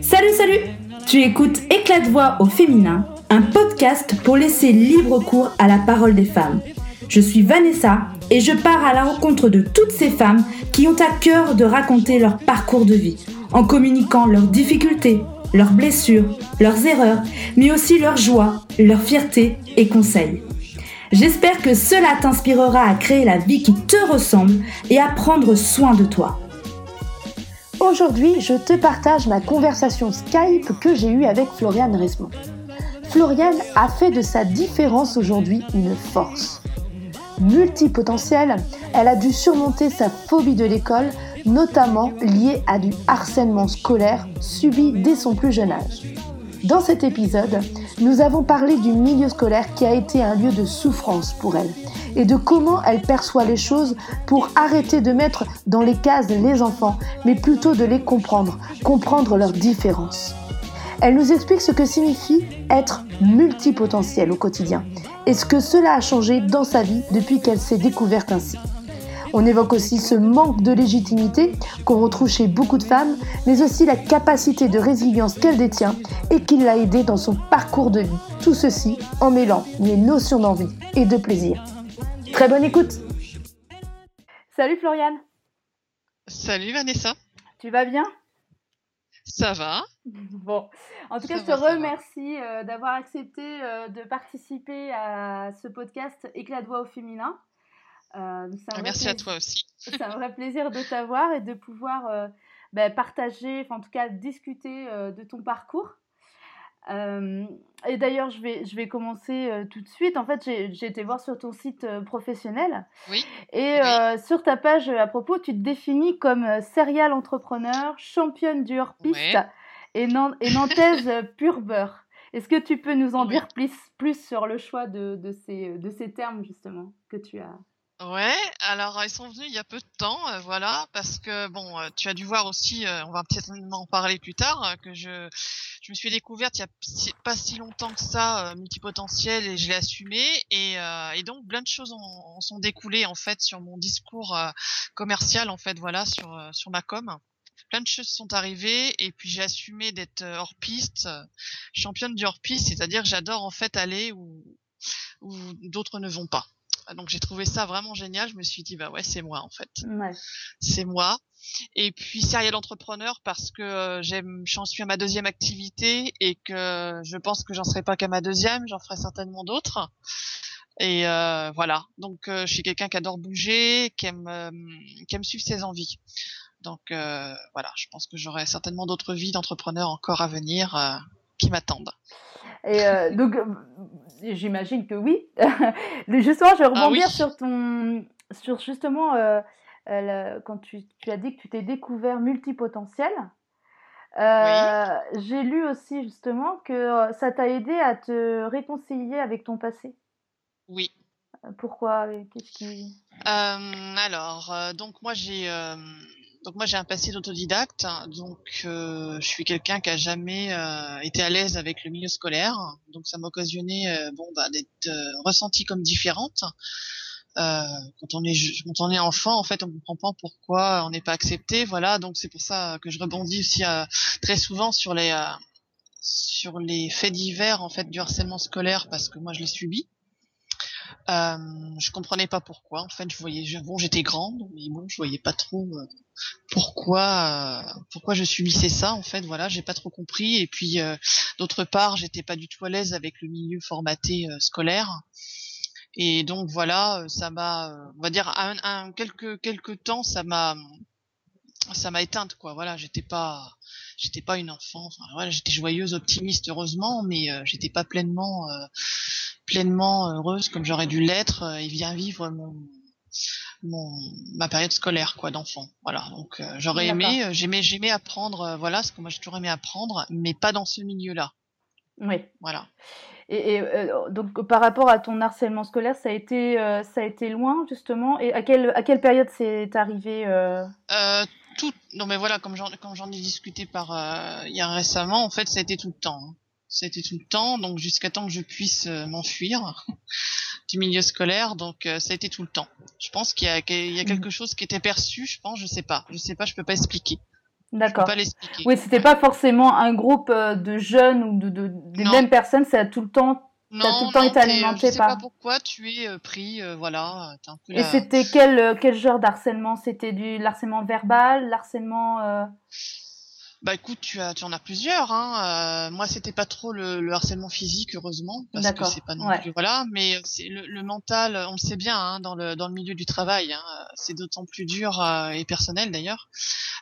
Salut, salut Tu écoutes Éclat de voix au féminin, un podcast pour laisser libre cours à la parole des femmes. Je suis Vanessa et je pars à la rencontre de toutes ces femmes qui ont à cœur de raconter leur parcours de vie, en communiquant leurs difficultés, leurs blessures, leurs erreurs, mais aussi leurs joies, leurs fiertés et conseils. J'espère que cela t'inspirera à créer la vie qui te ressemble et à prendre soin de toi. Aujourd'hui, je te partage ma conversation Skype que j'ai eue avec Floriane Resmond. Floriane a fait de sa différence aujourd'hui une force. Multipotentielle, elle a dû surmonter sa phobie de l'école, notamment liée à du harcèlement scolaire subi dès son plus jeune âge. Dans cet épisode, nous avons parlé du milieu scolaire qui a été un lieu de souffrance pour elle et de comment elle perçoit les choses pour arrêter de mettre dans les cases les enfants, mais plutôt de les comprendre, comprendre leurs différences. Elle nous explique ce que signifie être multipotentiel au quotidien et ce que cela a changé dans sa vie depuis qu'elle s'est découverte ainsi. On évoque aussi ce manque de légitimité qu'on retrouve chez beaucoup de femmes, mais aussi la capacité de résilience qu'elle détient et qui l'a aidée dans son parcours de vie. Tout ceci en mêlant les notions d'envie et de plaisir. Très bonne écoute. Salut Floriane. Salut Vanessa. Tu vas bien? Ça va. Bon, en tout cas, je te remercie euh, d'avoir accepté euh, de participer à ce podcast Éclat de voix au féminin. Euh, Merci à toi aussi. C'est un vrai plaisir de t'avoir et de pouvoir bah, partager, en tout cas discuter de ton parcours. Et d'ailleurs, je vais, je vais commencer tout de suite. En fait, j'ai été voir sur ton site professionnel. Oui. Et sur ta page à propos, tu te définis comme serial entrepreneur, championne du hors-piste et, et nantaise pur beurre. Est-ce que tu peux nous en dire plus, plus sur le choix de, de, ces, de ces termes, justement, que tu as Ouais, alors ils sont venus il y a peu de temps, euh, voilà, parce que bon, euh, tu as dû voir aussi, euh, on va peut-être en parler plus tard, que je je me suis découverte il y a pas si longtemps que ça multipotentiel et je l'ai assumé et, et donc plein de choses en, sont découlées en fait sur mon discours commercial en fait, voilà, sur sur ma com. Plein de choses sont arrivées et puis j'ai assumé d'être hors piste, championne du hors piste, c'est-à-dire j'adore en fait aller où où d'autres ne vont pas. Donc j'ai trouvé ça vraiment génial. Je me suis dit bah ouais c'est moi en fait. Ouais. C'est moi. Et puis serial entrepreneur parce que euh, j'aime, j'en suis à ma deuxième activité et que je pense que j'en serai pas qu'à ma deuxième, j'en ferai certainement d'autres. Et euh, voilà. Donc euh, je suis quelqu'un qui adore bouger, qui aime, euh, qui aime suivre ses envies. Donc voilà, je pense que j'aurai certainement d'autres vies d'entrepreneur encore à venir qui m'attendent. Et euh, donc, euh, j'imagine que oui. justement, je vais ah rebondir sur ton, sur justement euh, quand tu, tu, as dit que tu t'es découvert multipotentiel. Oui. J'ai lu aussi justement que ça t'a aidé à te réconcilier avec ton passé. Oui. Pourquoi Qu'est-ce qui Alors, donc moi j'ai donc moi j'ai un passé d'autodidacte, donc euh, je suis quelqu'un qui a jamais euh, été à l'aise avec le milieu scolaire, donc ça m'a occasionné euh, bon bah, d'être ressentie comme différente. quand on est quand on est enfant, en fait, on comprend pas pourquoi on n'est pas accepté, voilà. Donc c'est pour ça que je rebondis aussi très souvent sur les sur les faits divers en fait du harcèlement scolaire parce que moi je l'ai subi. Euh, je comprenais pas pourquoi. En fait, je voyais, bon, j'étais grande, mais bon, je voyais pas trop euh, pourquoi, euh, pourquoi je subissais ça. En fait, voilà, j'ai pas trop compris. Et puis, d'autre part, j'étais pas du tout à l'aise avec le milieu formaté scolaire. Et donc voilà, ça m'a, on va dire, un, un, quelques quelques temps, ça m'a, ça m'a éteinte, quoi. Voilà, j'étais pas, j'étais pas une enfant. Enfin, voilà, j'étais joyeuse, optimiste, heureusement, mais j'étais pas pleinement pleinement heureuse comme j'aurais dû l'être euh, et bien vivre mon, mon ma période scolaire quoi d'enfant. Voilà. Donc euh, j'aurais aimé euh, j'aimais j'aimais apprendre voilà ce que moi j'ai toujours aimé apprendre mais pas dans ce milieu là oui. Voilà. Et, donc par rapport à ton harcèlement scolaire ça a été ça a été loin justement? Et à quelle à quelle période c'est arrivé tout non mais voilà comme j'en comme j'en ai discuté par il y a récemment en fait ça a été tout le temps hein. C'était tout le temps, donc jusqu'à temps que je puisse euh, m'enfuir du milieu scolaire, donc euh, ça a été tout le temps. Je pense qu'il y a, y a mm. quelque chose qui était perçu, je pense, je sais pas, je sais pas, je peux pas expliquer. D'accord. Oui, c'était pas forcément un groupe euh, de jeunes ou de, de des Non. mêmes personnes, ça a tout le temps. Non, tout le temps non, été alimenté je sais par- pas pourquoi tu es euh, pris, euh, voilà. t'es un peu Et la- c'était quel quel genre d'harcèlement? C'était du harcèlement verbal, l'harcèlement euh, Bah écoute, tu as, tu en as plusieurs. Hein. Euh, moi, c'était pas trop le, le harcèlement physique, heureusement, parce que c'est pas non ouais. plus voilà. Mais c'est le, le mental, on le sait bien, hein, dans le dans le milieu du travail, hein, c'est d'autant plus dur euh, et personnel d'ailleurs.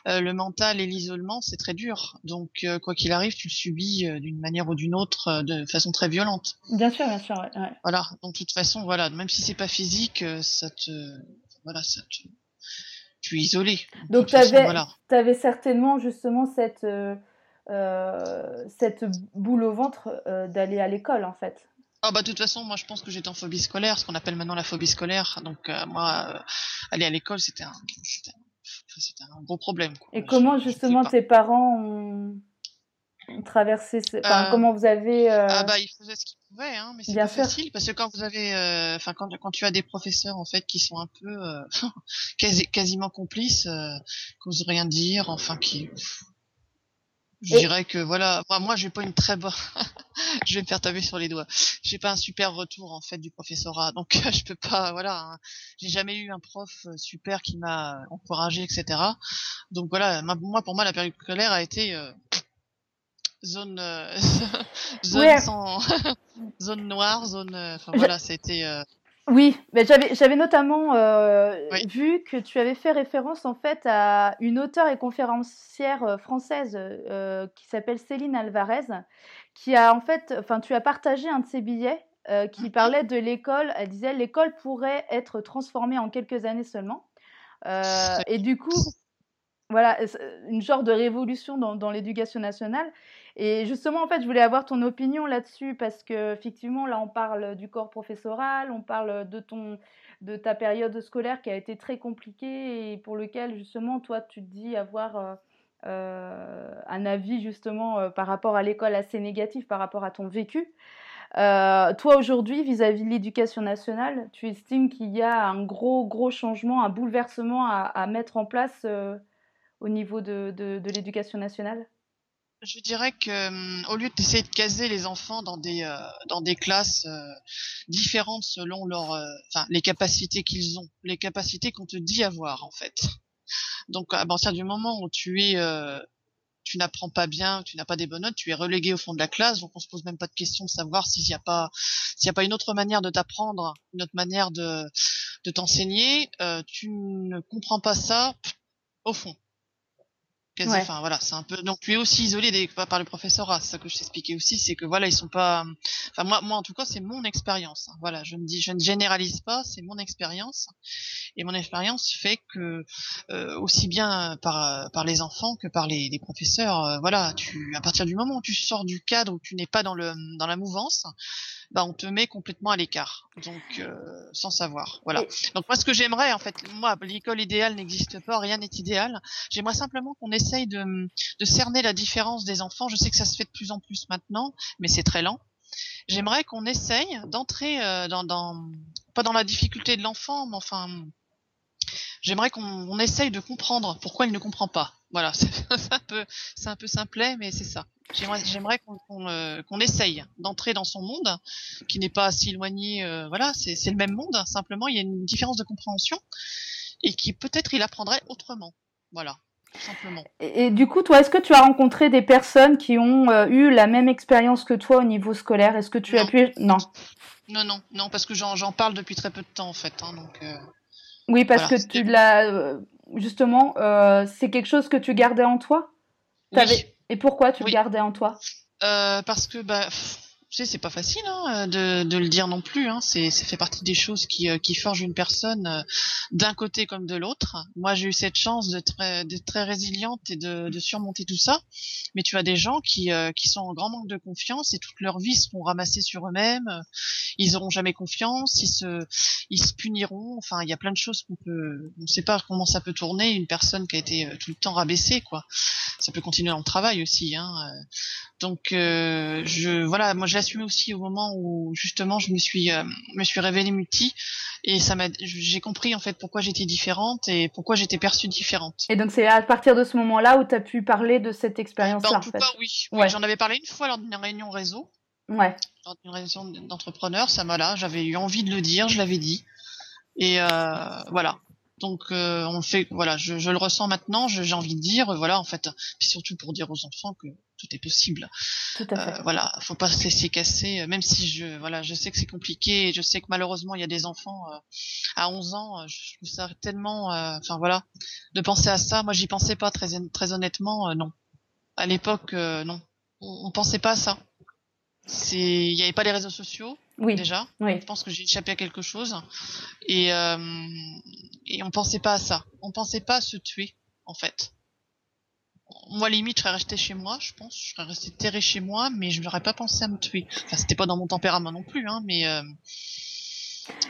Euh, le mental et l'isolement, c'est très dur. Donc euh, quoi qu'il arrive, tu le subis euh, d'une manière ou d'une autre, euh, de façon très violente. Bien sûr, bien sûr, ouais. ouais. Voilà. Donc de toute façon, voilà, même si c'est pas physique, euh, ça te, voilà, ça te, tu es isolé. De Donc t'avais voilà. t'avais certainement justement cette euh, euh, cette boule au ventre euh, d'aller à l'école en fait. Ah bah de toute façon, moi je pense que j'étais en phobie scolaire, ce qu'on appelle maintenant la phobie scolaire. Donc euh, moi, aller à l'école, c'était un, un, gros problème. quoi. Et Je- comment je justement tes parents ont, ont traversé ce... enfin, Euh, comment vous avez euh, Ah bah ils faisaient ce qu'ils pouvaient, hein, mais c'est pas sûr. facile parce que quand vous avez, euh, enfin quand quand tu as des professeurs en fait qui sont un peu euh, quasi, quasiment complices, euh, qui osent rien dire, enfin qui, je Et- dirais que voilà, moi, moi j'ai pas une très bonne, je vais me faire taper sur les doigts. J'ai pas un super retour en fait du professorat, donc je peux pas, voilà, hein. j'ai jamais eu un prof super qui m'a encouragé, etc. Donc voilà, ma- moi pour moi la période scolaire a été euh, zone euh, zone Ouais. sans zone noire, zone, euh, enfin Je- voilà, c'était euh, Oui, mais j'avais j'avais notamment euh, Oui. vu que tu avais fait référence en fait à une auteure et conférencière française qui s'appelle Céline Alvarez, qui a en fait, enfin tu as partagé un de ses billets qui Mhm. parlait de l'école. Elle disait l'école pourrait être transformée en quelques années seulement. Et du coup, voilà, une genre de révolution dans, dans l'éducation nationale. Et justement, en fait, je voulais avoir ton opinion là-dessus parce que effectivement, là, on parle du corps professoral, on parle de ton, de ta période scolaire qui a été très compliquée et pour lequel justement, toi, tu te dis avoir euh, euh, un avis justement euh, par rapport à l'école assez négatif par rapport à ton vécu. Toi, aujourd'hui, vis-à-vis de l'éducation nationale, tu estimes qu'il y a un gros, gros changement, un bouleversement à, mettre en place au niveau de, de l'éducation nationale? Je dirais que hum, au lieu d'essayer de caser les enfants dans des euh, dans des classes euh, différentes selon leur euh, enfin les capacités qu'ils ont, les capacités qu'on te dit avoir en fait. Donc à partir du moment où tu es euh, tu n'apprends pas bien, tu n'as pas des bonnes notes, tu es relégué au fond de la classe, donc on se pose même pas de question de savoir s'il n'y a pas s'il y a pas une autre manière de t'apprendre, une autre manière de de t'enseigner, tu ne comprends pas ça au fond. Quasi- Ouais. Enfin voilà, c'est un peu. Donc tu es aussi isolé des, par le professorat. C'est ça que je t'expliquais aussi, c'est que voilà, ils sont pas. Enfin moi, moi en tout cas, c'est mon expérience. hein. Voilà, je ne dis, je ne généralise pas, c'est mon expérience. Et mon expérience fait que euh, aussi bien par par les enfants que par les, les professeurs, euh, voilà, tu à partir du moment où tu sors du cadre où tu n'es pas dans le dans la mouvance, bah on te met complètement à l'écart. Donc euh, sans savoir. Voilà. Donc moi ce que j'aimerais en fait, moi l'école idéale n'existe pas, rien n'est idéal. J'aimerais simplement qu'on essaye de, de cerner la différence des enfants. Je sais que ça se fait de plus en plus maintenant, mais c'est très lent. J'aimerais qu'on essaye d'entrer euh, dans, dans, pas dans la difficulté de l'enfant, mais enfin, j'aimerais qu'on on essaye de comprendre pourquoi il ne comprend pas. Voilà, c'est un peu, c'est un peu simplet, mais c'est ça. J'aimerais, qu'on euh, qu'on essaye d'entrer dans son monde, qui n'est pas si éloigné. euh, voilà, c'est le même monde. Simplement, il y a une différence de compréhension et qui peut-être il apprendrait autrement. Voilà, tout simplement. et, et du coup, toi, est-ce que tu as rencontré des personnes qui ont euh, eu la même expérience que toi au niveau scolaire? Est-ce que tu as pu... Non. Non, non, non, parce que j'en j'en parle depuis très peu de temps en fait. Hein, donc, euh, Oui, parce Voilà, que tu l'as... euh, justement, euh, c'est quelque chose que tu gardais en toi? Oui. Et pourquoi tu Oui. le gardais en toi? Euh, parce que bah, pff, tu sais, c'est pas facile hein, de, de le dire non plus. Hein. C'est, ça fait partie des choses qui, euh, qui forgent une personne euh, d'un côté comme de l'autre. Moi, j'ai eu cette chance très, d'être très résiliente et de, de surmonter tout ça. Mais tu as des gens qui, euh, qui sont en grand manque de confiance et toute leur vie se font ramasser sur eux-mêmes. Ils auront jamais confiance. Ils se, ils se puniront. Enfin, il y a plein de choses qu'on peut, on ne sait pas comment ça peut tourner. Une personne qui a été tout le temps rabaissée, quoi. Ça peut continuer dans le travail aussi. Hein. Donc, euh, je, voilà, moi, j'ai l'assumais aussi au moment où justement je me suis euh, me suis révélée multi et ça m'a j'ai compris en fait pourquoi j'étais différente et pourquoi j'étais perçue différente. Et donc c'est à partir de ce moment-là où tu as pu parler de cette expérience-là ben, en, fait. oui, oui j'en avais parlé une fois lors d'une réunion réseau. Ouais. Lors d'une réunion d'entrepreneurs, ça m'a là, j'avais eu envie de le dire, je l'avais dit. Et euh, voilà. Donc euh, on fait voilà, je, je, le ressens maintenant, j'ai envie de dire voilà en fait, puis surtout pour dire aux enfants que tout est possible. Tout à fait. Euh, voilà, faut pas se laisser casser, même si je voilà, je sais que c'est compliqué, et je sais que malheureusement il y a des enfants euh, à 11 ans, je trouve ça tellement, euh, enfin voilà, de penser à ça. Moi j'y pensais pas très très honnêtement, non. À l'époque non, on, on pensait pas à ça c'est il n'y avait pas les réseaux sociaux oui. déjà. Oui. je pense que j'ai échappé à quelque chose. Et euh, et on pensait pas à ça. On pensait pas à se tuer en fait. Moi limite je serais resté chez moi je pense. Je serais resté terré chez moi mais je n'aurais pas pensé à me tuer. Enfin c'était pas dans mon tempérament non plus hein mais euh...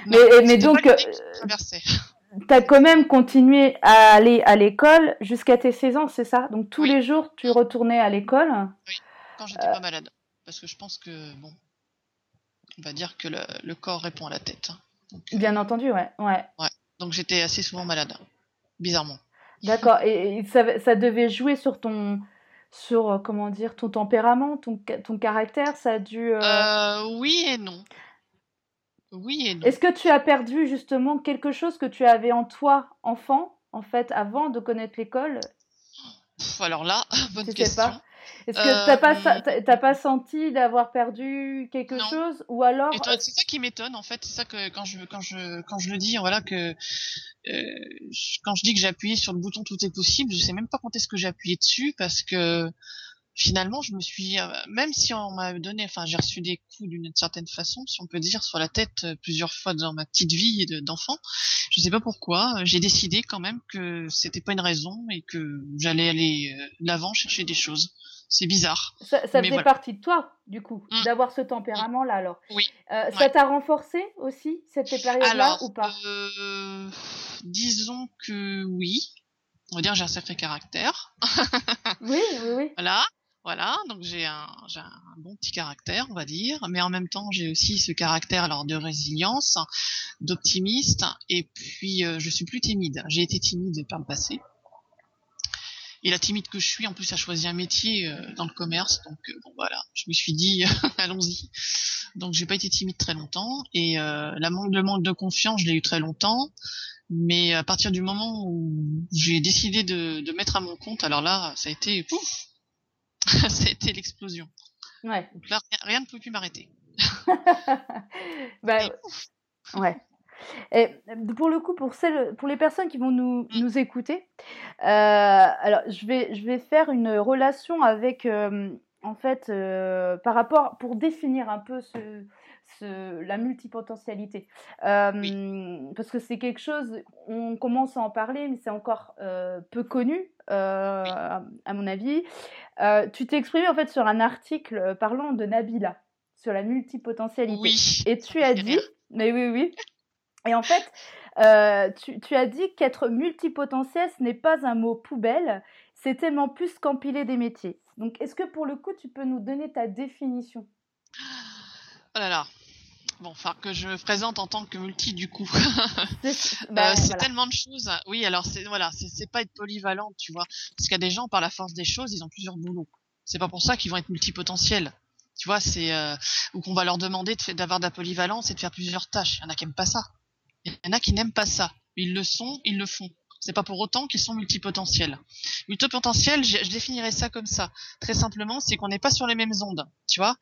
mais, mais donc euh, T'as quand même continué à aller à l'école jusqu'à tes 16 ans, c'est ça? Donc tous oui. les jours, tu retournais à l'école? Oui, quand j'étais pas malade. Parce que je pense que bon, on va dire que le, le corps répond à la tête. Hein. Donc, Bien euh, entendu, ouais, ouais. Ouais. Donc j'étais assez souvent malade, bizarrement. D'accord. Et, et ça, ça, devait jouer sur ton, sur comment dire, ton tempérament, ton, ton caractère? Ça a dû. Euh... Euh, oui et non. Oui et non. Est-ce que tu as perdu justement quelque chose que tu avais en toi, enfant, en fait, avant de connaître l'école? Alors là, bonne tu question. Sais pas est-ce que t'as pas t'as pas senti d'avoir perdu quelque non. chose ou alors c'est ça qui m'étonne en fait c'est ça que quand je quand je quand je le dis voilà que euh, quand je dis que j'ai appuyé sur le bouton tout est possible je sais même pas quand est-ce que j'ai appuyé dessus parce que finalement je me suis même si on m'a donné enfin j'ai reçu des coups d'une certaine façon si on peut dire sur la tête plusieurs fois dans ma petite vie d'enfant je sais pas pourquoi j'ai décidé quand même que c'était pas une raison et que j'allais aller de l'avant chercher des choses c'est bizarre. Ça, ça faisait voilà. partie de toi, du coup, mmh. d'avoir ce tempérament-là, alors. Oui. Euh, ouais. Ça t'a renforcé aussi, cette période-là, ou pas? euh, Disons que oui. On va dire que j'ai un sacré caractère. oui, oui, oui. Voilà. Voilà, donc j'ai un, j'ai un bon petit caractère, on va dire, mais en même temps j'ai aussi ce caractère alors de résilience, d'optimiste, et puis euh, je suis plus timide. J'ai été timide par le passé, et la timide que je suis, en plus, a choisi un métier euh, dans le commerce, donc euh, bon voilà, je me suis dit allons-y. Donc j'ai pas été timide très longtemps et euh, la manque, le manque de confiance, je l'ai eu très longtemps, mais à partir du moment où j'ai décidé de, de, mettre à mon compte, alors là, ça a été pouf, ça a été l'explosion. Ouais. Donc là, rien, rien ne pouvait plus m'arrêter. bah, ouais. Et pour le coup, pour, celles, pour les personnes qui vont nous, nous écouter, euh, alors je vais, je vais faire une relation avec, euh, en fait, euh, par rapport, pour définir un peu ce, ce, la multipotentialité. Euh, oui. Parce que c'est quelque chose, on commence à en parler, mais c'est encore euh, peu connu, euh, à, mon avis. tu t'es exprimé en fait sur un article parlant de Nabila, sur la multipotentialité. Oui. Et tu as dit, mais oui, oui. Et en fait, euh, tu, tu, as dit qu'être multipotentiel, ce n'est pas un mot poubelle, c'est tellement plus qu'empiler des métiers. Donc, est-ce que pour le coup, tu peux nous donner ta définition? Oh là là. Bon, enfin, que je me présente en tant que multi, du coup. c'est bah, euh, voilà. tellement de choses. Oui, alors, c'est voilà, c'est pas être polyvalent, tu vois. Parce qu'il y a des gens, par la force des choses, ils ont plusieurs boulots. C'est pas pour ça qu'ils vont être multipotentiels. Tu vois, c'est. Euh, ou qu'on va leur demander d'avoir de, de la polyvalence et de faire plusieurs tâches. Il y en a qui n'aiment pas ça. Il y en a qui n'aiment pas ça. Ils le sont, ils le font. C'est pas pour autant qu'ils sont multipotentiels. Multipotentiel, je, définirais ça comme ça. Très simplement, c'est qu'on n'est pas sur les mêmes ondes. Tu vois,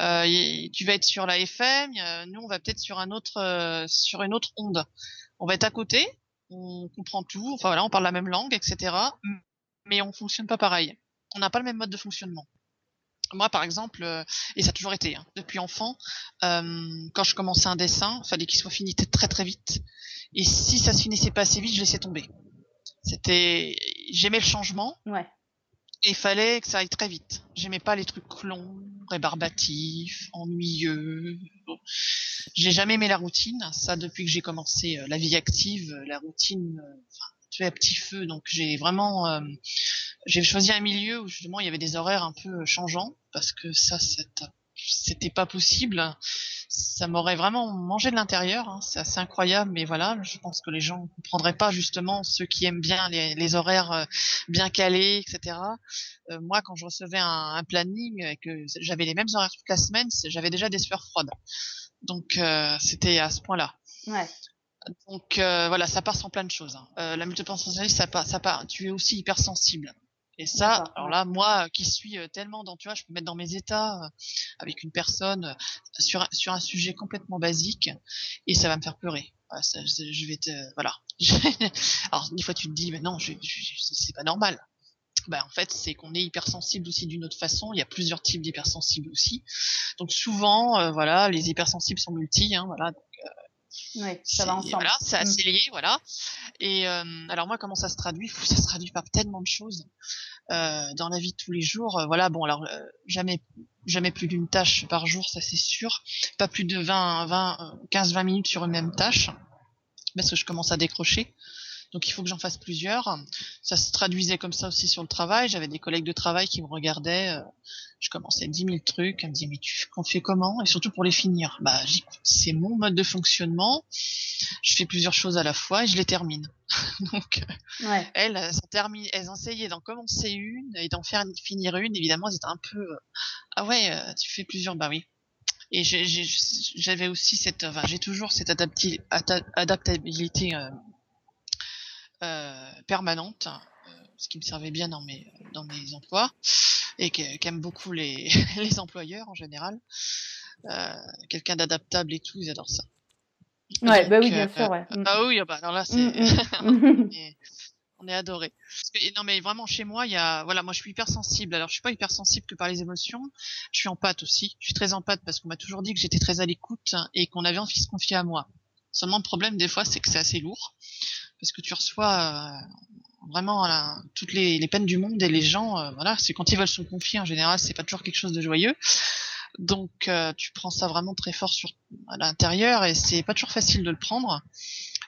euh, tu vas être sur la FM, nous on va peut-être sur un autre, euh, sur une autre onde. On va être à côté, on comprend tout. Enfin voilà, on parle la même langue, etc. Mais on fonctionne pas pareil. On n'a pas le même mode de fonctionnement moi par exemple euh, et ça a toujours été hein, depuis enfant euh, quand je commençais un dessin fallait qu'il soit fini très très vite. Et si ça se finissait pas assez vite je laissais tomber. C'était j'aimais le changement. Ouais. et il fallait que ça aille très vite. J'aimais pas les trucs longs rébarbatifs ennuyeux. Bon. j'ai jamais aimé la routine. Ça depuis que j'ai commencé euh, la vie active la routine tu es à petit feu. Donc j'ai vraiment euh, j'ai choisi un milieu où justement il y avait des horaires un peu changeants parce que ça c'était pas possible. Ça m'aurait vraiment mangé de l'intérieur. Hein. C'est assez incroyable, mais voilà, je pense que les gens ne comprendraient pas justement ceux qui aiment bien les, les horaires euh, bien calés, etc. Euh, moi, quand je recevais un, un planning et que j'avais les mêmes horaires toute la semaine, j'avais déjà des sueurs froides. Donc euh, c'était à ce point-là. Ouais. Donc euh, voilà, ça part sans plein de choses. Hein. Euh, la multipotentialité, ça part, ça part. Tu es aussi hypersensible. Et ça, alors là, moi qui suis euh, tellement dans, tu vois, je peux mettre dans mes états euh, avec une personne euh, sur sur un sujet complètement basique et ça va me faire pleurer. Ouais, ça, je vais te, voilà. alors des fois tu te dis, mais non, je, je, c'est pas normal. Ben, en fait, c'est qu'on est hypersensible aussi d'une autre façon. Il y a plusieurs types d'hypersensibles aussi. Donc souvent, euh, voilà, les hypersensibles sont multi, hein, voilà. Donc, oui, ça va ensemble. Voilà, c'est assez lié, voilà. Et euh, alors moi, comment ça se traduit? Ça se traduit par tellement de choses euh, dans la vie de tous les jours. Euh, voilà, bon, alors euh, jamais, jamais plus d'une tâche par jour, ça c'est sûr. Pas plus de 20, 20, 15, 20 minutes sur une même tâche, parce que je commence à décrocher. Donc il faut que j'en fasse plusieurs. Ça se traduisait comme ça aussi sur le travail. J'avais des collègues de travail qui me regardaient. Euh, je commençais 10 000 trucs. Elles me disaient mais tu qu'on fait comment? Et surtout pour les finir. Bah c'est mon mode de fonctionnement. Je fais plusieurs choses à la fois et je les termine. Donc ouais. elles, elles, essayaient d'en commencer une et d'en faire finir une. Évidemment, elles étaient un peu euh, ah ouais euh, tu fais plusieurs. Bah oui. Et j'avais aussi cette, enfin, j'ai toujours cette adapti adaptabilité euh, euh, permanente, euh, ce qui me servait bien dans mes dans mes emplois et qu'aiment beaucoup les les employeurs en général. Euh, Quelqu'un d'adaptable et tout, ils adorent ça. Ouais, Donc, bah oui, bien sûr, ouais. Ah oui, bah alors là, c'est Mm, on est adoré. non mais vraiment chez moi, il y a voilà, moi je suis hypersensible. Alors je suis pas hypersensible que par les émotions, je suis en pâte aussi. Je suis très en pâte parce qu'on m'a toujours dit que j'étais très à l'écoute et qu'on avait envie de se confier à moi. Seulement le problème des fois, c'est que c'est assez lourd parce que tu reçois euh, vraiment la, toutes les, les, peines du monde et les gens, euh, voilà, c'est quand ils veulent se confier en général, c'est pas toujours quelque chose de joyeux. Donc euh, tu prends ça vraiment très fort sur à l'intérieur et c'est pas toujours facile de le prendre.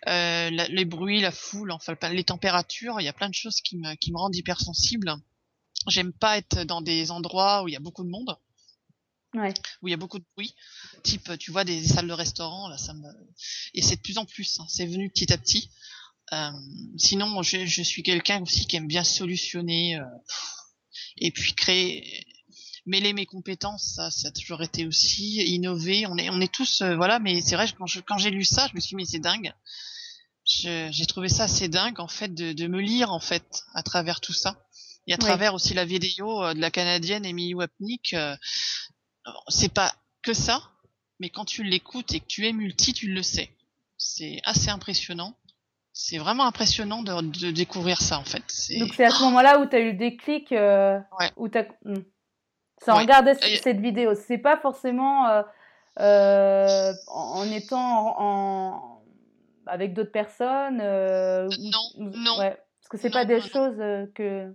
Euh, la, les bruits, la foule, enfin les températures, il y a plein de choses qui me, qui me rendent hypersensible. J'aime pas être dans des endroits où il y a beaucoup de monde. Ouais. Où il y a beaucoup de bruit, type tu vois des, des salles de restaurant là, ça me et c'est de plus en plus, hein, c'est venu petit à petit. Euh, sinon, je, je suis quelqu'un aussi qui aime bien solutionner euh, et puis créer, mêler mes compétences. Ça, ça a toujours été aussi innover. On est, on est tous, euh, voilà. Mais c'est vrai, quand je, quand j'ai lu ça, je me suis dit mais c'est dingue. J'ai trouvé ça assez dingue en fait de, de, me lire en fait à travers tout ça et à travers aussi la vidéo de la canadienne Emily Wapnick. c'est pas que ça, mais quand tu l'écoutes et que tu es multi, tu le sais. C'est assez impressionnant c'est vraiment impressionnant de, de, découvrir ça en fait. Donc c'est à ce moment-là où tu as eu le déclic, euh, ouais. où tu as... Mmh. Ça ouais. regardait Et... cette vidéo. C'est pas forcément euh, euh, en, en, étant en, en... avec d'autres personnes. Euh, non, non. Ouais. Parce que c'est pas des non. choses que.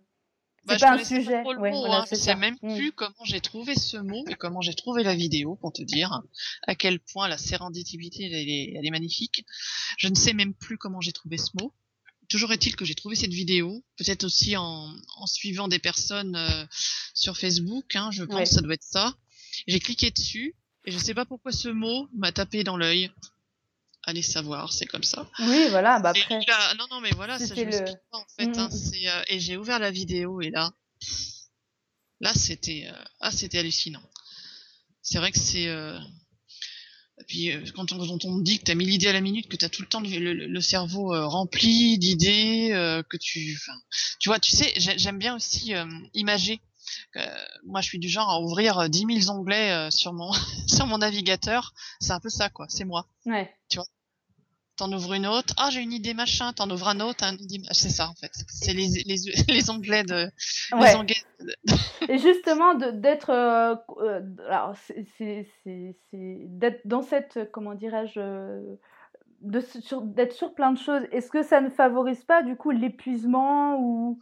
Bah, c'est pas un sujet. Pas le ouais, mot, voilà, hein. Je sais même mmh. plus comment j'ai trouvé ce mot et comment j'ai trouvé la vidéo pour te dire à quel point la sérenditivité elle est, elle est magnifique. Je ne sais même plus comment j'ai trouvé ce mot. Toujours est-il que j'ai trouvé cette vidéo, peut-être aussi en, en, suivant des personnes euh, sur Facebook, hein, je pense ouais. ça doit être ça. J'ai cliqué dessus et je sais pas pourquoi ce mot m'a tapé dans l'œil allez savoir, c'est comme ça. Oui, voilà, bah après. Là, non, non, mais voilà, ça, je le... pas, en fait. Mmh. Hein, euh, et j'ai ouvert la vidéo et là, là, c'était, euh, ah, c'était hallucinant. C'est vrai que c'est. Euh... Et puis euh, quand on, quand on me dit que t'as mis l'idée à la minute, que t'as tout le temps le, le, le cerveau euh, rempli d'idées, que tu, enfin, tu vois, tu sais, j'aime bien aussi imager. moi, je suis du genre à ouvrir 10 000 onglets sur mon sur mon navigateur. C'est un peu ça, quoi. C'est moi. Ouais. T'en ouvres une autre. Ah, j'ai une idée machin, t'en ouvres un autre. C'est ça en fait. C'est les, les, les onglets de. Ouais. Les onglets de... Et justement d'être, euh, euh, d'être dans cette, comment dirais-je, d'être sur plein de choses. Est-ce que ça ne favorise pas du coup l'épuisement ou,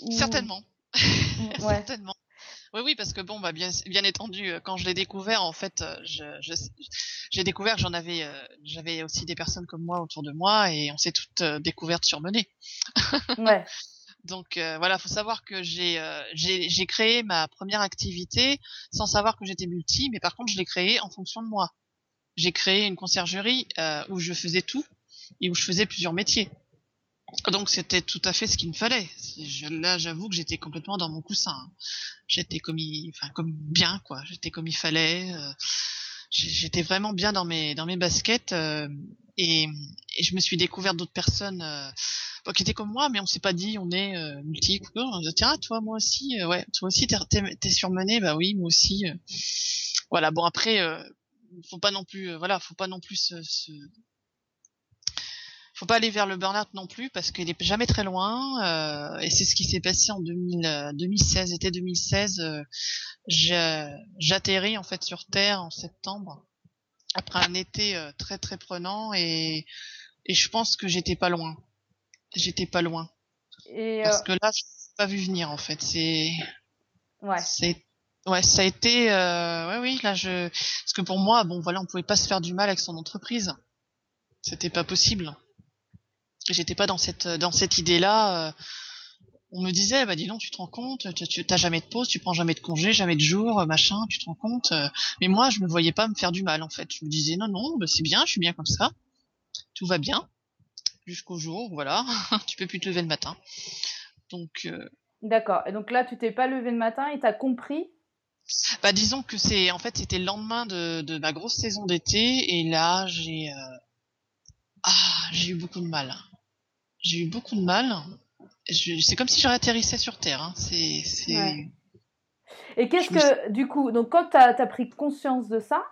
ou, Certainement. Ouais. Certainement. Oui, oui, parce que bon, bah bien, bien entendu, quand je l'ai découvert, en fait, je, je, j'ai découvert que j'en avais, euh, j'avais aussi des personnes comme moi autour de moi, et on s'est toutes euh, découvertes surmenées. ouais. Donc euh, voilà, faut savoir que j'ai euh, j'ai j'ai créé ma première activité sans savoir que j'étais multi, mais par contre je l'ai créée en fonction de moi. J'ai créé une conciergerie euh, où je faisais tout et où je faisais plusieurs métiers. Donc c'était tout à fait ce qu'il me fallait. Là, j'avoue que j'étais complètement dans mon coussin. J'étais comme il, enfin comme bien quoi. J'étais comme il fallait. euh, j'étais vraiment bien dans mes dans mes baskets euh, et, et je me suis découvert d'autres personnes euh, qui étaient comme moi, mais on s'est pas dit on est multi. On se dit tiens toi moi aussi ouais toi aussi t'es t'es surmené bah oui moi aussi. Voilà bon après faut pas non plus voilà faut pas non plus se, se- faut pas aller vers le burn-out non plus parce qu'il est jamais très loin euh, et c'est ce qui s'est passé en 2000, euh, 2016 été 2016 euh, j'atterris en fait sur terre en septembre après un été euh, très très prenant et et je pense que j'étais pas loin. J'étais pas loin. Et parce que là je l'ai pas vu venir en fait. C'est ouais. c'est ouais ça a été euh, ouais oui là je parce que pour moi bon voilà on pouvait pas se faire du mal avec son entreprise. C'était pas possible j'étais pas dans cette dans cette idée là on me disait bah dis donc tu te rends compte tu t'as jamais de pause tu prends jamais de congé jamais de jour euh, machin tu te rends compte euh. mais moi je me voyais pas me faire du mal en fait je me disais non non bah, c'est bien je suis bien comme ça tout va bien jusqu'au jour voilà tu peux plus te lever le matin donc euh, D'accord. Et donc là, tu t'es pas levé le matin et t'as compris? Bah disons que c'est en fait c'était le lendemain de, de ma grosse saison d'été et là j'ai euh, ah j'ai eu beaucoup de mal. J'ai eu beaucoup de mal. C'est comme si je réatterrissais sur terre. Hein. C'est Ouais. Et qu'est-ce me que, du coup, donc quand tu as, pris conscience de ça,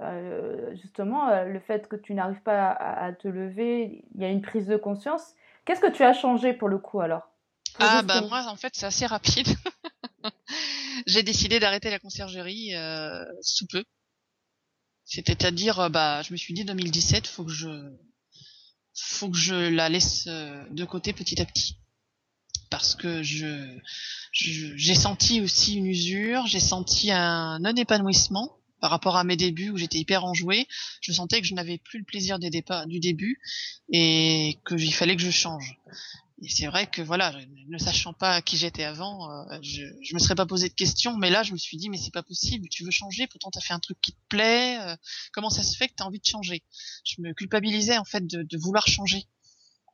euh, justement, euh, le fait que tu n'arrives pas à, à te lever, il y a une prise de conscience. Qu'est-ce que tu as changé pour le coup alors? Ah bah que- moi en fait c'est assez rapide. j'ai décidé d'arrêter la conciergerie euh, sous peu. C'est-à-dire euh, bah je me suis dit 2017 faut que je faut que je la laisse euh, de côté petit à petit parce que je j'ai senti aussi une usure, j'ai senti un non épanouissement par rapport à mes débuts où j'étais hyper enjouée. Je sentais que je n'avais plus le plaisir des du début et que il fallait que je change. Et c'est vrai que voilà, ne sachant pas qui j'étais avant, euh, je, je me serais pas posé de questions, mais là je me suis dit mais c'est pas possible, tu veux changer, pourtant t'as fait un truc qui te plaît, euh, comment ça se fait que t'as envie de changer? Je me culpabilisais en fait de, de vouloir changer.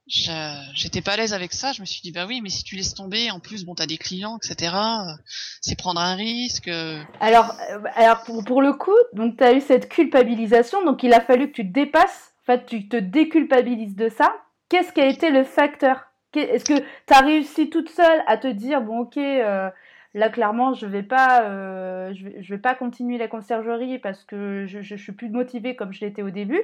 J'étais pas à l'aise avec ça, je me suis dit bah oui, mais si tu laisses tomber, en plus bon t'as des clients, etc. euh, C'est prendre un risque. Alors, alors pour, pour le coup, donc tu as eu cette culpabilisation, donc il a fallu que tu te dépasses, en fait, tu te déculpabilises de ça. Qu'est-ce qui a été le facteur? Est-ce que tu as réussi toute seule à te dire, bon, ok, euh, là, clairement, je vais pas, euh, je vais, je vais pas continuer la conciergerie parce que je, je, je suis plus motivée comme je l'étais au début?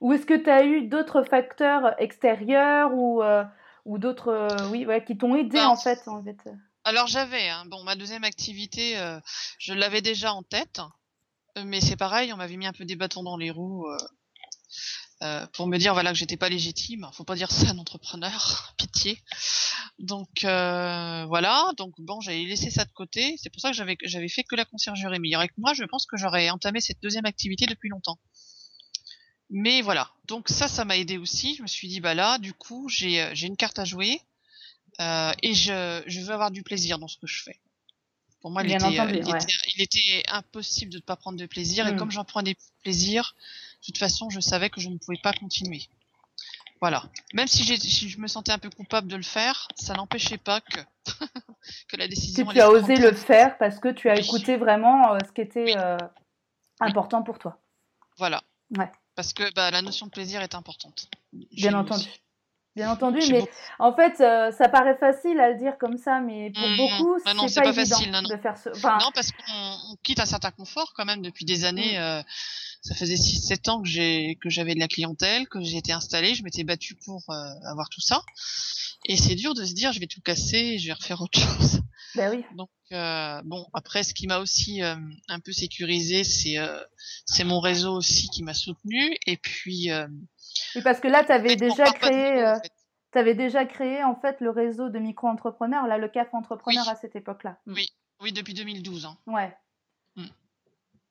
Ou est-ce que tu as eu d'autres facteurs extérieurs ou, euh, ou d'autres, oui, ouais, qui t'ont aidé Ben, en fait, en fait? Alors j'avais, hein, bon ma deuxième activité, je l'avais déjà en tête, mais c'est pareil, on m'avait mis un peu des bâtons dans les roues euh, pour me dire voilà que j'étais pas légitime. Faut pas dire ça à un entrepreneur, pitié. Donc euh, voilà, donc bon j'avais laissé ça de côté. C'est pour ça que j'avais j'avais fait que la conciergerie. Mais que moi, je pense que j'aurais entamé cette deuxième activité depuis longtemps. Mais voilà, donc ça, ça m'a aidé aussi. Je me suis dit bah là, du coup, j'ai euh, j'ai une carte à jouer. Euh, et je, je veux avoir du plaisir dans ce que je fais. Pour moi, il, était, entendu, il, ouais. était, il était impossible de ne pas prendre de plaisir. Et Mm. comme j'en prenais plaisir, de toute façon, je savais que je ne pouvais pas continuer. Voilà. Même si, je me sentais un peu coupable de le faire, ça n'empêchait pas que, que la Que décision. tu allait as osé le faire parce que tu as Oui. écouté vraiment euh, ce qui était Oui. euh, important pour toi. Voilà. Ouais. Parce que bah, la notion de plaisir est importante. Bien entendu. aussi. Bien entendu, mais beaucoup. en fait, euh, ça paraît facile à le dire comme ça, mais pour Mm, beaucoup, c'est pas, pas évident facile, non, non. de faire ce. Enfin, Non, parce qu'on on quitte un certain confort quand même depuis des années. Mm. Ça faisait 6-7 ans que j'ai que j'avais de la clientèle, que j'étais installée, je m'étais battue pour euh, avoir tout ça. Et c'est dur de se dire je vais tout casser, je vais refaire autre chose. ben oui. Donc euh, bon, après ce qui m'a aussi euh, un peu sécurisé, c'est c'est mon réseau aussi qui m'a soutenu. Et puis Oui, parce que là, tu avais déjà créé, en fait. t'avais déjà créé en fait le réseau de micro-entrepreneurs, là, le CAF entrepreneur Oui. à cette époque-là. Oui, oui, depuis 2012. Hein. Ouais.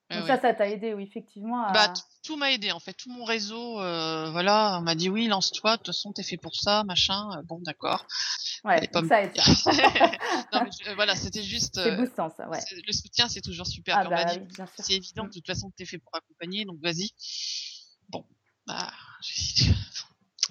Ouais, Donc ça, ça t'a aidé, oui, effectivement. À... Bah, tout m'a aidé en fait, tout mon réseau, euh, voilà, on m'a dit oui, lance-toi, de toute façon t'es fait pour ça, machin. euh, bon, d'accord. Ouais, me ça aide. non, mais euh, voilà, c'était juste. C'est euh, boostant, ça, ouais. c'est- Le soutien, c'est toujours super. Ah, on m'a bah dit, c'est évident, Mm. de toute façon, que t'es fait pour accompagner, donc vas-y. Bon, bah,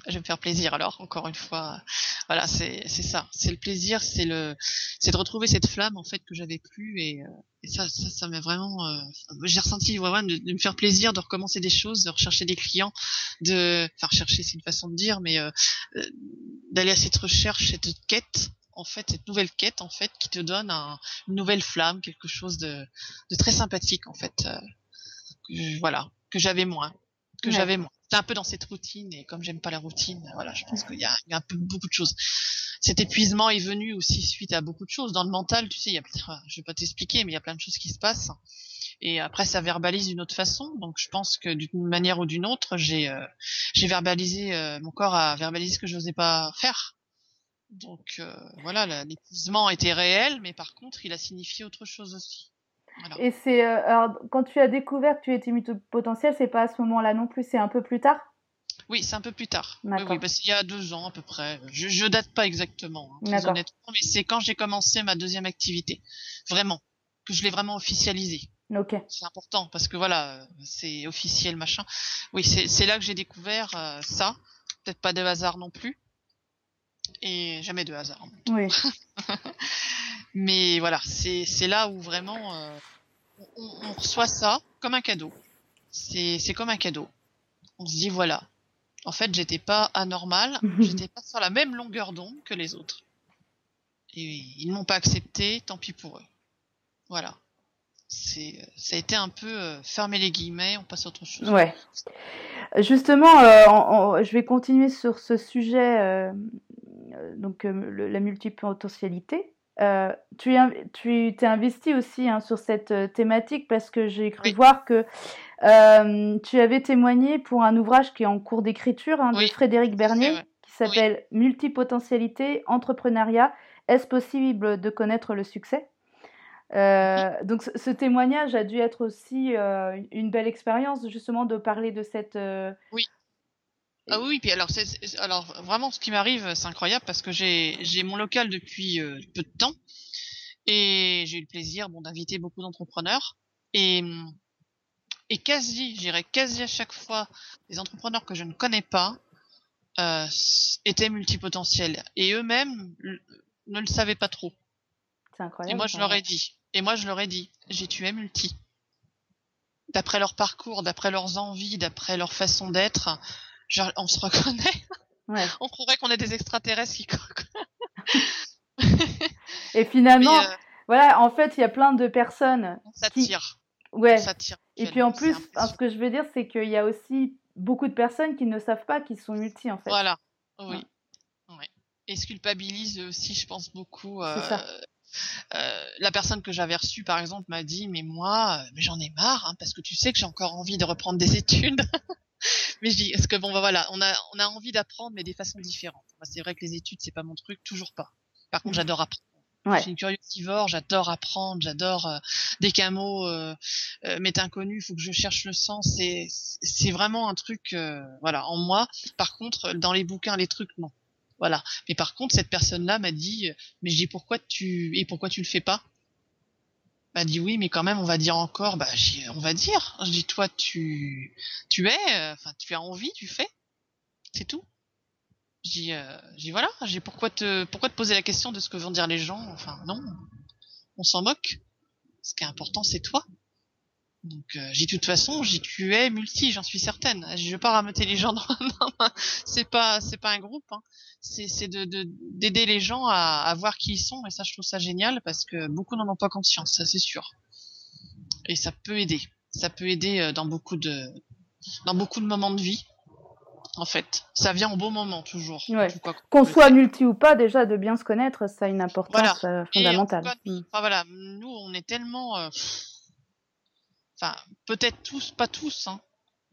je vais me faire plaisir alors, encore une fois. Voilà, c'est c'est ça, c'est le plaisir, c'est le, c'est de retrouver cette flamme en fait que j'avais plus et, euh, et ça, ça, ça m'a vraiment, euh, j'ai ressenti vraiment de, de me faire plaisir, de recommencer des choses, de rechercher des clients, de, enfin rechercher c'est une façon de dire, mais euh, euh, d'aller à cette recherche, cette quête en fait, cette nouvelle quête en fait qui te donne un, une nouvelle flamme, quelque chose de, de très sympathique en fait, euh, que, voilà, que j'avais moins, que Ouais. j'avais moins. Un peu dans cette routine et comme j'aime pas la routine, voilà, je pense qu'il y a, un peu beaucoup de choses. Cet épuisement est venu aussi suite à beaucoup de choses dans le mental, tu sais, il y a, enfin, je vais pas t'expliquer, mais il y a plein de choses qui se passent. Et après, ça verbalise d'une autre façon. Donc, je pense que d'une manière ou d'une autre, j'ai, euh, verbalisé, euh, mon corps a verbalisé ce que je n'osais pas faire. Donc, euh, voilà, l'épuisement était réel, mais par contre, il a signifié autre chose aussi. Voilà. Et c'est euh, alors quand tu as découvert que tu étais multipotentiel, c'est pas à ce moment-là non plus, c'est un peu plus tard? Oui, c'est un peu plus tard. Oui, D'accord. oui, parce qu'il y a deux ans à peu près. Je, je date pas exactement, hein, très honnêtement, mais c'est quand j'ai commencé ma deuxième activité, vraiment, que je l'ai vraiment officialisé. Ok. C'est important parce que voilà, c'est officiel machin. Oui, c'est c'est là que j'ai découvert euh, ça. Peut-être pas de hasard non plus. Et jamais de hasard. Oui. Mais voilà, c'est là où vraiment euh, on, on reçoit ça comme un cadeau. C'est comme un cadeau. On se dit voilà. En fait, j'étais pas anormal, j'étais pas sur la même longueur d'onde que les autres. Et ils m'ont pas accepté, tant pis pour eux. Voilà. Ça a été un peu euh, fermer les guillemets, on passe à autre chose. Ouais. Justement, euh, on- on- je vais continuer sur ce sujet, euh, donc le- la multipotentialité. Euh, tu t'es investi aussi hein, sur cette euh, thématique parce que j'ai cru Oui. voir que euh, tu avais témoigné pour un ouvrage qui est en cours d'écriture hein, de Frédéric Bernier qui s'appelle Multipotentialité, entrepreneuriat, est-ce possible de connaître le succès? Euh, donc ce, ce témoignage a dû être aussi une belle expérience justement de parler de cette Ah oui, puis alors, c'est, c'est- alors vraiment, ce qui m'arrive, c'est incroyable parce que j'ai, j'ai mon local depuis euh, peu de temps et j'ai eu le plaisir, bon, d'inviter beaucoup d'entrepreneurs et et quasi, je dirais quasi à chaque fois, des entrepreneurs que je ne connais pas euh, étaient multipotentiels et eux-mêmes ne le savaient pas trop. c'est incroyable. Et moi, je leur ai dit. Et moi, je leur ai dit, j'ai tué multi. D'après leur parcours, d'après leurs envies, d'après leur façon d'être, genre, on se reconnaît. Ouais. On croirait qu'on est des extraterrestres qui Et finalement, euh, voilà, en fait, il y a plein de personnes. on qui- s'attire. Ouais. Et puis en plus, ce que je veux dire, c'est qu'il y a aussi beaucoup de personnes qui ne savent pas qu'ils sont multi en fait. Voilà. Oui. Ouais. Et se culpabilise aussi, je pense beaucoup. Euh, ça. euh, la personne que j'avais reçue, par exemple, m'a dit, mais moi, j'en ai marre, hein, parce que tu sais que j'ai encore envie de reprendre des études. mais je dis, est-ce que bon, bah, voilà, on a, on a envie d'apprendre, mais des façons différentes. C'est vrai que les études, c'est pas mon truc, toujours pas. Par contre, j'adore apprendre. Ouais. Je suis une curiosivore, j'adore apprendre, j'adore euh, dès qu'un mot euh, euh, m'est inconnu, il faut que je cherche le sens. C'est c'est vraiment un truc, euh, voilà, en moi. Par contre, dans les bouquins, les trucs, non. Voilà. Mais par contre, cette personne-là m'a dit, euh, mais je dis pourquoi tu et pourquoi tu le fais pas? M'a dit oui, mais quand même, on va dire encore, bah, on va dire. Je dis toi, tu tu es, euh, enfin, tu as envie, tu fais, c'est tout. Je dis, euh, voilà, j'ai pourquoi te pourquoi te poser la question de ce que vont dire les gens? Enfin non, on s'en moque. Ce qui est important, c'est toi. Donc euh, j'ai de toute façon, j'ai tu es multi, j'en suis certaine. Je vais pas rameuter les gens c'est pas c'est pas un groupe, hein. c'est c'est de de- d'aider les gens à, à voir qui ils sont et ça je trouve ça génial parce que beaucoup n'en ont pas conscience, ça c'est sûr. Et ça peut aider, ça peut aider euh, dans beaucoup de dans beaucoup de moments de vie. En fait, ça vient au bon moment toujours. Ouais. Qu'on soit multi ou pas, déjà de bien se connaître, ça a une importance Voilà. euh, Et fondamentale. cas, Mm. Enfin voilà, nous on est tellement, euh, enfin peut-être tous, pas tous, hein,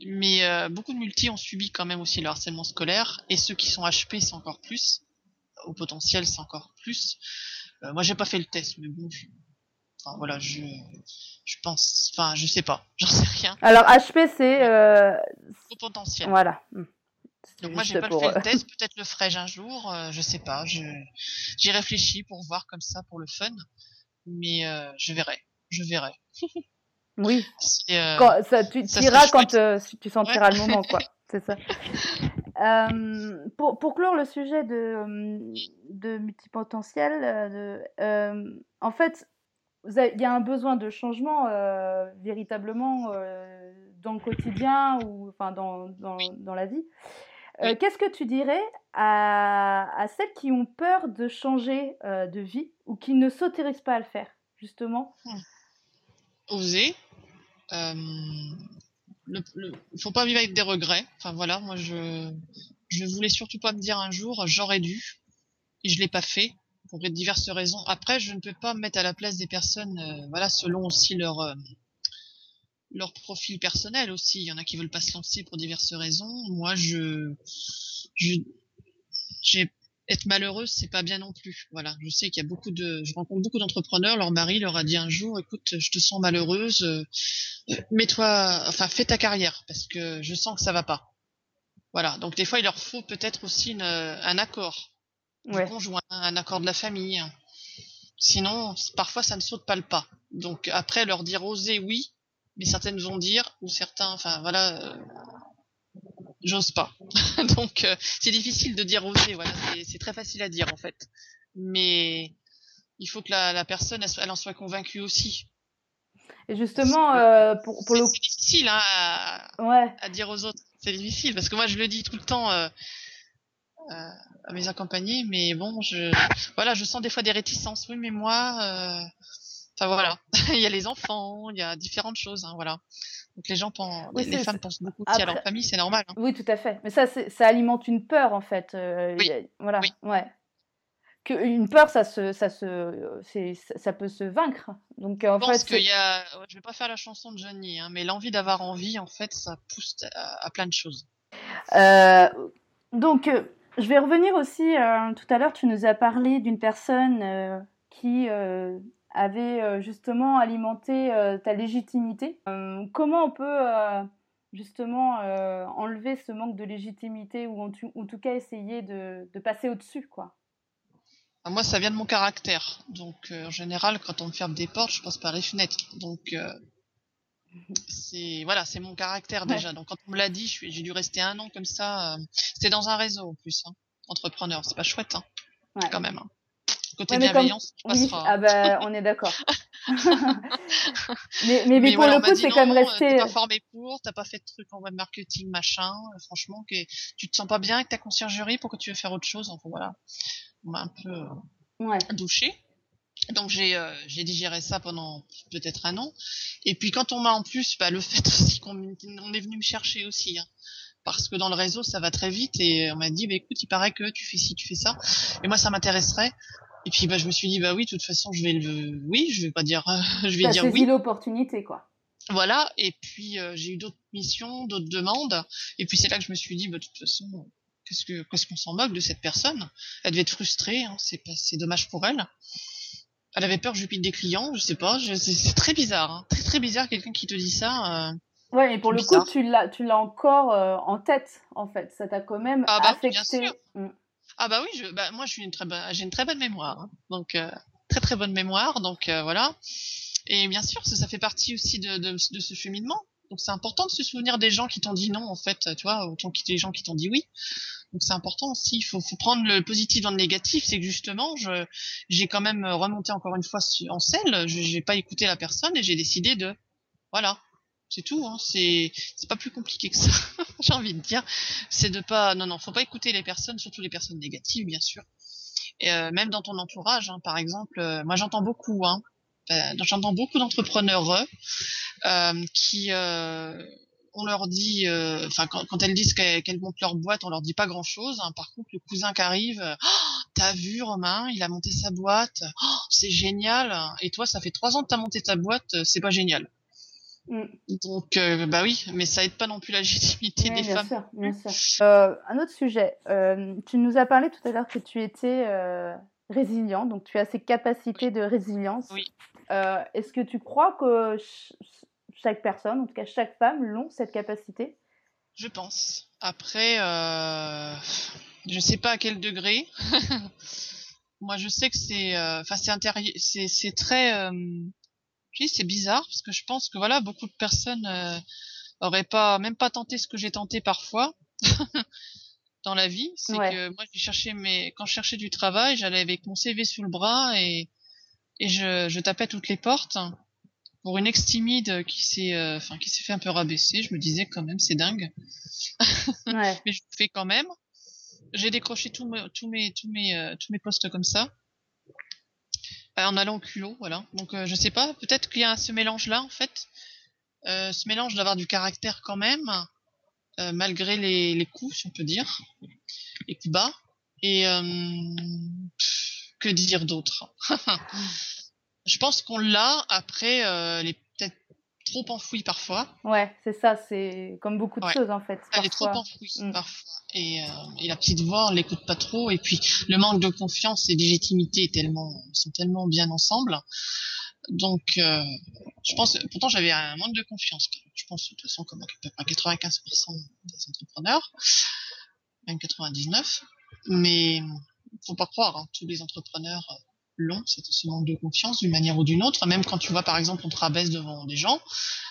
mais euh, beaucoup de multi ont subi quand même aussi le harcèlement scolaire et ceux qui sont HP c'est encore plus, au potentiel c'est encore plus. Euh, moi j'ai pas fait le test, mais bon, je- enfin voilà, je Je pense. Enfin, je sais pas. J'en sais rien. Alors, HP, c'est. Euh... Au potentiel. Voilà. Hmm. Donc moi j'ai pas fait le test, peut-être le ferai-je un jour, euh, je sais pas. Je j'y réfléchis pour voir comme ça pour le fun, mais euh, je verrai, je verrai. Oui. Euh, quand, ça, tu iras quand euh, tu sentiras le moment, quoi. C'est ça. Euh, pour, pour clore le sujet de, de multipotentiel, de, en fait, il y a un besoin de changement véritablement dans le quotidien ou enfin dans, dans, dans la vie. Qu'est-ce que tu dirais à, à, celles qui ont peur de changer de vie ou qui ne s'autorisent pas à le faire, justement? Oser. Euh, le, faut pas vivre avec des regrets. Enfin voilà, moi je je voulais surtout pas me dire un jour j'aurais dû et je l'ai pas fait pour diverses raisons. Après, je ne peux pas me mettre à la place des personnes, euh, voilà, selon aussi leur euh, leur profil personnel aussi. Il y en a qui veulent pas se lancer pour diverses raisons. Moi, je j'ai être malheureuse, c'est pas bien non plus. Voilà, je sais qu'il y a beaucoup de, je rencontre beaucoup d'entrepreneurs. Leur mari leur a dit un jour, écoute, je te sens malheureuse, euh, mets-toi, enfin, fais ta carrière parce que je sens que ça va pas. Voilà, donc des fois il leur faut peut-être aussi une, un accord ouais. conjoint, un accord de la famille. Sinon, parfois ça ne saute pas le pas. Donc après leur dire oser, oui, mais certaines vont dire ou certains, enfin voilà. Euh, j'ose pas. Donc euh, c'est difficile de dire oser, voilà, c'est très facile à dire en fait. Mais il faut que la, la personne elle, en soit convaincue aussi. Et justement, euh, pour, pour le c'est difficile hein, à, ouais. à dire aux autres. C'est difficile parce que moi je le dis tout le temps euh, euh, à mes accompagnés, mais bon, je voilà, je sens des fois des réticences. Oui, mais moi, euh, enfin voilà, il y a les enfants, il y a différentes choses, hein, voilà. Donc les gens pensent, les, femmes pensent beaucoup à leur famille, c'est normal. Hein. Oui, tout à fait. Mais ça, ça alimente une peur en fait. Euh, oui. voilà, ouais. Que une peur, ça se, ça se, c'est, ça peut se vaincre. Donc en je pense qu'il y a, je vais pas faire la chanson de Johnny, hein, mais l'envie d'avoir envie, en fait, ça pousse à, plein de choses. Euh, donc, euh, je vais revenir aussi. Tout à l'heure, tu nous as parlé d'une personne qui avait euh, justement alimenté euh, ta légitimité. Euh, comment on peut justement enlever ce manque de légitimité ou en, tout cas essayer de, passer au-dessus quoi? Ah, moi, ça vient de mon caractère. Donc, en général, quand on me ferme des portes, je passe par les fenêtres. Donc, c'est voilà, c'est mon caractère déjà. Donc, quand on me l'a dit, j'ai dû rester un an comme ça. C'était dans un réseau en plus, hein. entrepreneur. C'est pas chouette, hein, quand même. Hein. Côté bienveillance, ah bah, on est d'accord. mais, mais, mais, pour le coup, c'est quand même resté. T'es pas formé pour, t'as pas fait de trucs en web marketing, machin. Franchement, que tu te sens pas bien avec ta conciergerie, pourquoi tu veux faire autre chose Enfin voilà, on m'a un peu ouais. douché. Donc j'ai euh, j'ai digéré ça pendant peut-être un an. Et puis quand on m'a en plus, bah, le fait aussi qu'on est venu me chercher aussi. Hein parce que dans le réseau ça va très vite et on m'a dit bah écoute il paraît que tu fais ci tu fais ça et moi ça m'intéresserait et puis bah je me suis dit bah oui, de toute façon je vais le oui, je vais pas dire je vais dire oui. l'opportunité quoi. Voilà, et puis euh, j'ai eu d'autres missions, d'autres demandes et puis c'est là que je me suis dit bah de toute façon qu'est-ce que qu'est-ce qu'on s'en moque de cette personne? Elle devait être frustrée, hein, c'est c'est dommage pour elle. Elle avait peur je pique des clients, je sais pas, c'est très bizarre, hein, très très bizarre quelqu'un qui te dit ça. Euh, ouais, mais pour le coup, tu l'as, tu l'as encore euh, en tête, en fait. Ça t'a quand même ah bah, affecté. Bien sûr. Mm. Ah bah oui, je, bah, moi je une très j'ai une très bonne mémoire, hein. donc euh, très très bonne mémoire, donc euh, voilà. Et bien sûr, ça, ça fait partie aussi de, de, de ce cheminement. Donc c'est important de se souvenir des gens qui t'ont dit non, en fait, tu vois, autant que des gens qui t'ont dit oui. Donc c'est important aussi. Il faut, faut prendre le positif dans le négatif. C'est que justement, je, j'ai quand même remonté encore une fois en selle. Je, j'ai pas écouté la personne et j'ai décidé de, voilà, c'est tout, hein. c'est c'est pas plus compliqué que ça. J'ai envie de dire, c'est de pas, non non, faut pas écouter les personnes, surtout les personnes négatives, bien sûr. Et euh, même dans ton entourage, hein, par exemple, euh, moi j'entends beaucoup, hein, euh, j'entends beaucoup d'entrepreneurs qui on leur dit, enfin quand, quand, elles disent qu'elles montent leur boîte, on leur dit pas grand chose. Hein. Par contre, le cousin qui arrive, oh, t'as vu Romain, il a monté sa boîte, oh, c'est génial. Et toi, ça fait trois ans que t'as monté ta boîte, c'est pas génial. Mm. Donc, euh, bah oui, mais ça aide pas non plus la légitimité des bien femmes. Sûr, bien sûr. Euh, un autre sujet. Euh, tu nous as parlé tout à l'heure que tu étais résilient, donc tu as ces capacités de résilience. Oui. Est-ce que tu crois que chaque personne, en tout cas chaque femme, l'ont cette capacité? Je pense. Après, euh, je sais pas à quel degré. Moi, je sais que c'est, enfin, c'est c'est très, c'est bizarre parce que je pense que voilà, beaucoup de personnes auraient pas, même pas tenté ce que j'ai tenté parfois. dans la vie, c'est que moi j'ai cherché mes quand je cherchais du travail, j'allais avec mon CV sous le bras et et je, je tapais toutes les portes pour une ex timide qui s'est euh, enfin qui s'est fait un peu rabaisser, je me disais quand même c'est dingue. Ouais. Mais je le fais quand même. J'ai décroché tous mes tous mes tous mes euh, tous mes postes comme ça. Euh, en allant au culot, voilà. Donc je sais pas, peut-être qu'il y a ce mélange là en fait. ce mélange d'avoir du caractère quand même euh, malgré les, les coups, si on peut dire, les coups bas. Et euh, que dire d'autre? Je pense qu'on l'a. Après, euh, peut-être trop enfouie parfois. Ouais, c'est ça. C'est comme beaucoup de choses en fait. Elle est trop enfouie mm. parfois. Et, et, la petite voix, on l'écoute pas trop. Et puis le manque de confiance et de légitimité est tellement, sont tellement bien ensemble donc, euh, je pense, pourtant j'avais un manque de confiance. Je pense de toute façon comme à 95% des entrepreneurs, même 99. Mais faut pas croire, hein, tous les entrepreneurs l'ont, c'est ce manque de confiance d'une manière ou d'une autre. Même quand tu vois par exemple on te rabaisse devant des gens,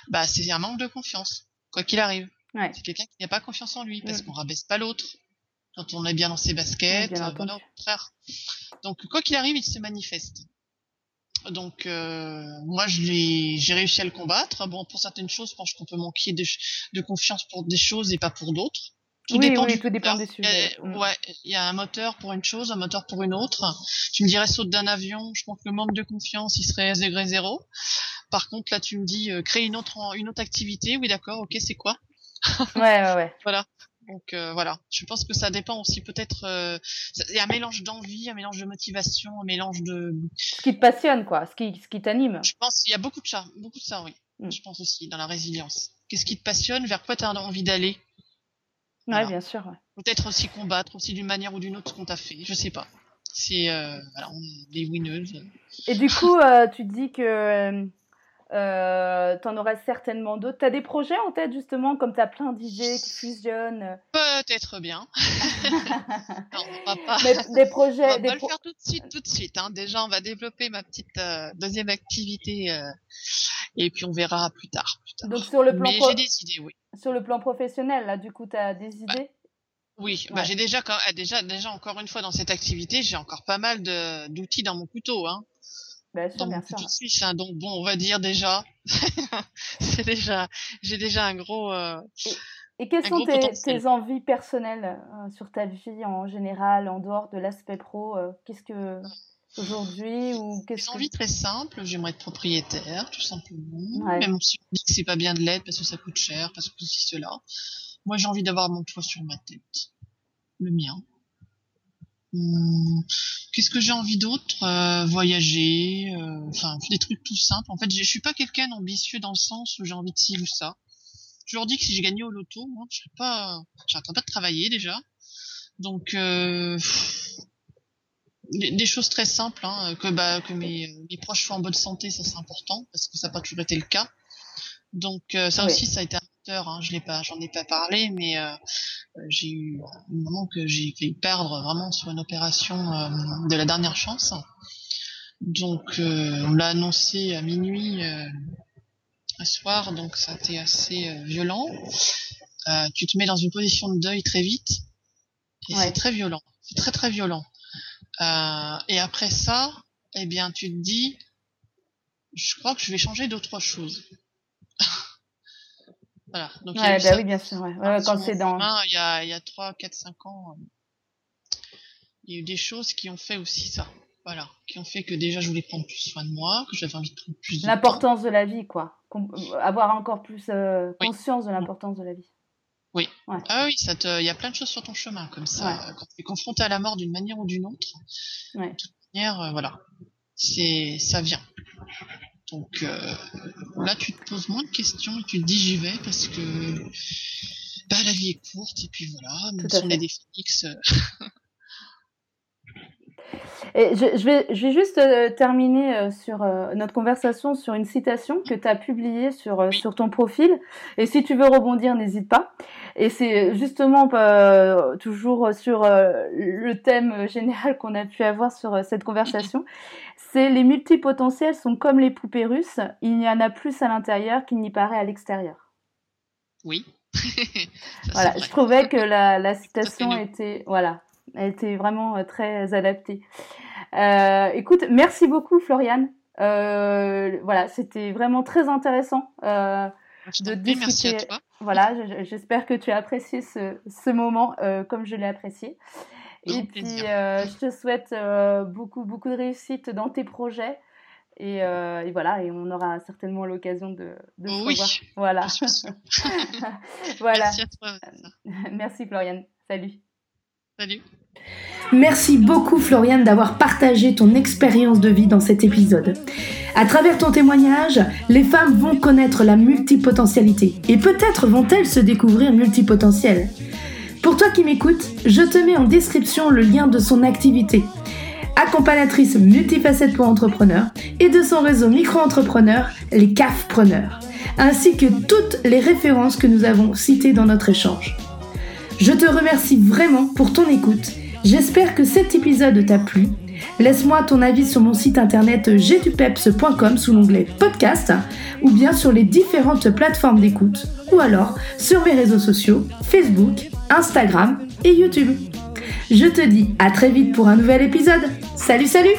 bah c'est un manque de confiance, quoi qu'il arrive. Ouais. C'est quelqu'un qui n'a pas confiance en lui parce mm. qu'on rabaisse pas l'autre. Quand on est bien dans ses baskets, euh, voilà, frère. Donc quoi qu'il arrive, il se manifeste. Donc euh, moi j'ai réussi à le combattre. Bon pour certaines choses, je pense qu'on peut manquer de, de confiance pour des choses et pas pour d'autres. Tout oui, dépend, oui, tout dépend des sujets. Mm. ouais, il y a un moteur pour une chose, un moteur pour une autre. Tu me dirais saute d'un avion, je pense que le manque de confiance, il serait à degré zéro. Par contre, là, tu me dis euh, créer une autre une autre activité. Oui, d'accord, ok, c'est quoi? Ouais, ouais, ouais. voilà. Donc euh, voilà, je pense que ça dépend aussi peut-être. Euh, il y a un mélange d'envie, un mélange de motivation, un mélange de. Ce qui te passionne, quoi, ce qui, ce qui t'anime. Je pense qu'il y a beaucoup de ça, beaucoup de ça, oui. Mm. Je pense aussi dans la résilience. Qu'est-ce qui te passionne? Vers quoi tu as envie d'aller? Ouais, bien sûr. Peut-être aussi combattre, aussi d'une manière ou d'une autre ce qu'on t'a fait. Je sais pas. C'est euh, voilà, on est des winneuses. Et du coup, tu dis que euh, T'en aurais certainement d'autres. T'as des projets en tête justement, comme t'as plein d'idées qui fusionnent Peut-être bien. non, on va pas. des projets. On va pas le faire tout de suite, tout de suite. Hein. Déjà, on va développer ma petite euh, deuxième activité euh, et puis on verra plus tard. Plus tard. Donc sur le plan. Mais j'ai des idées, oui. Sur le plan professionnel, là, du coup, t'as des bah, idées? Oui, bah j'ai déjà, déjà, déjà encore une fois dans cette activité, j'ai encore pas mal d'outils dans mon couteau, hein. Bien sûr, bien sûr. Hein, donc bon, on va dire déjà, c'est déjà, j'ai déjà un gros. Euh, et, quelles sont tes, envies personnelles euh, sur ta vie en général, en dehors de l'aspect pro euh, Qu'est-ce que aujourd'hui ou qu'est-ce que... envies très simples. J'aimerais être propriétaire, tout simplement. Même si on dit que c'est pas bien de l'aide parce que ça coûte cher, parce que ceci cela. Moi, j'ai envie d'avoir mon toit sur ma tête, le mien. Hum, qu'est-ce que j'ai envie d'autre? Euh, Voyager, euh, enfin des trucs tout simples. En fait, je suis pas quelqu'un d'ambitieux dans le sens où j'ai envie de ci ou ça. Je leur dis que si j'ai gagné au loto, moi, je serais pas, j'arrêterais pas de travailler déjà. Donc euh, des, choses très simples, hein, que bah que mes, mes proches soient en bonne santé, ça c'est important parce que ça n'a pas toujours été le cas. Donc ça aussi, ça a été Hein, je l'ai pas, j'en ai pas parlé, mais euh, j'ai eu un moment que j'ai fait perdre vraiment sur une opération euh, de la dernière chance. Donc euh, on l'a annoncé à minuit un soir, donc ça a été assez violent. tu te mets dans une position de deuil très vite et c'est très violent, c'est très très violent. Et après ça, eh bien tu te dis, je crois que je vais changer d'autres trois choses. Voilà. Donc, ouais, bah oui, bien sûr. Ouais. quand c'est dans. Il y a, il y a 3, 4, 5 ans, euh, il y a eu des choses qui ont fait aussi ça. Voilà. Qui ont fait que déjà je voulais prendre plus soin de moi, que j'avais envie de prendre plus de L'importance de la vie, quoi. Euh, avoir encore plus euh, conscience de l'importance de la vie. Oui. Ah oui, ça te... il y a plein de choses sur ton chemin, comme ça. Quand tu es confronté à la mort d'une manière ou d'une autre, de toute manière, voilà. C'est, ça vient. Donc euh, là, tu te poses moins de questions et tu te dis j'y vais parce que bah, la vie est courte et puis voilà, même si on est des fixes. Et je, vais, je vais juste euh, terminer euh, sur euh, notre conversation sur une citation que tu as publiée sur, sur ton profil. Et si tu veux rebondir, n'hésite pas. Et c'est justement toujours sur le thème général qu'on a pu avoir sur cette conversation. C'est les multipotentiels sont comme les poupées russes. Il n'y en a plus à l'intérieur qu'il n'y paraît à l'extérieur. Oui. voilà, je trouvais que la, la citation était, voilà, était vraiment euh, très adaptée. Euh, écoute, merci beaucoup Floriane. Euh, voilà, c'était vraiment très intéressant euh, de discuter. Merci à toi. Voilà, j'espère que tu as apprécié ce, ce moment euh, comme je l'ai apprécié. Et puis, je te souhaite beaucoup, beaucoup de réussite dans tes projets. Et, et, voilà, et on aura certainement l'occasion de, de se oui, revoir. Voilà. voilà. Merci à toi. Merci Floriane. Salut. Salut. Merci beaucoup Floriane d'avoir partagé ton expérience de vie dans cet épisode. À travers ton témoignage, les femmes vont connaître la multipotentialité et peut-être vont-elles se découvrir multipotentielles. Pour toi qui m'écoutes, je te mets en description le lien de son activité. Accompagnatrice multifacette pour entrepreneurs et de son réseau micro-entrepreneurs, les CAF-preneurs, ainsi que toutes les références que nous avons citées dans notre échange. Je te remercie vraiment pour ton écoute J'espère que cet épisode t'a plu. Laisse-moi ton avis sur mon site internet gdupeps.com sous l'onglet podcast ou bien sur les différentes plateformes d'écoute ou alors sur mes réseaux sociaux Facebook, Instagram et YouTube. Je te dis à très vite pour un nouvel épisode. Salut salut